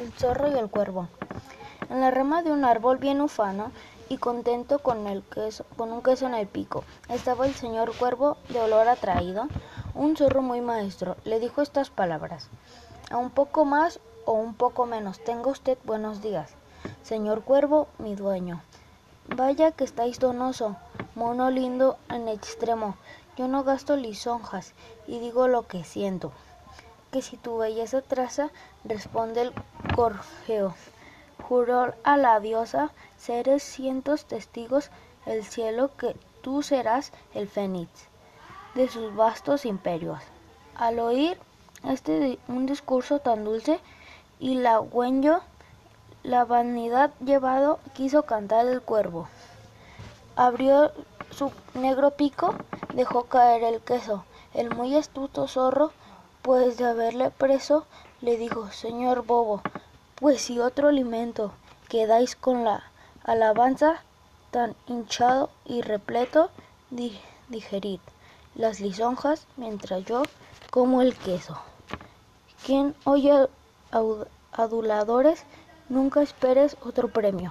el zorro y el cuervo. En la rama de un árbol bien ufano y contento con, el queso, con un queso en el pico, estaba el señor cuervo de olor atraído. Un zorro muy maestro le dijo estas palabras. A un poco más o un poco menos, tenga usted buenos días. Señor cuervo, mi dueño. Vaya que estáis donoso, mono lindo en extremo. Yo no gasto lisonjas y digo lo que siento que si tu belleza traza, responde el Corfeo. Juró a la diosa seres cientos testigos el cielo que tú serás el fénix de sus vastos imperios. Al oír este un discurso tan dulce y la la vanidad llevado, quiso cantar el cuervo. Abrió su negro pico, dejó caer el queso. El muy astuto zorro pues de haberle preso, le dijo, Señor bobo, pues si otro alimento quedáis con la alabanza tan hinchado y repleto, digerid las lisonjas mientras yo como el queso. Quien oye aduladores, nunca esperes otro premio.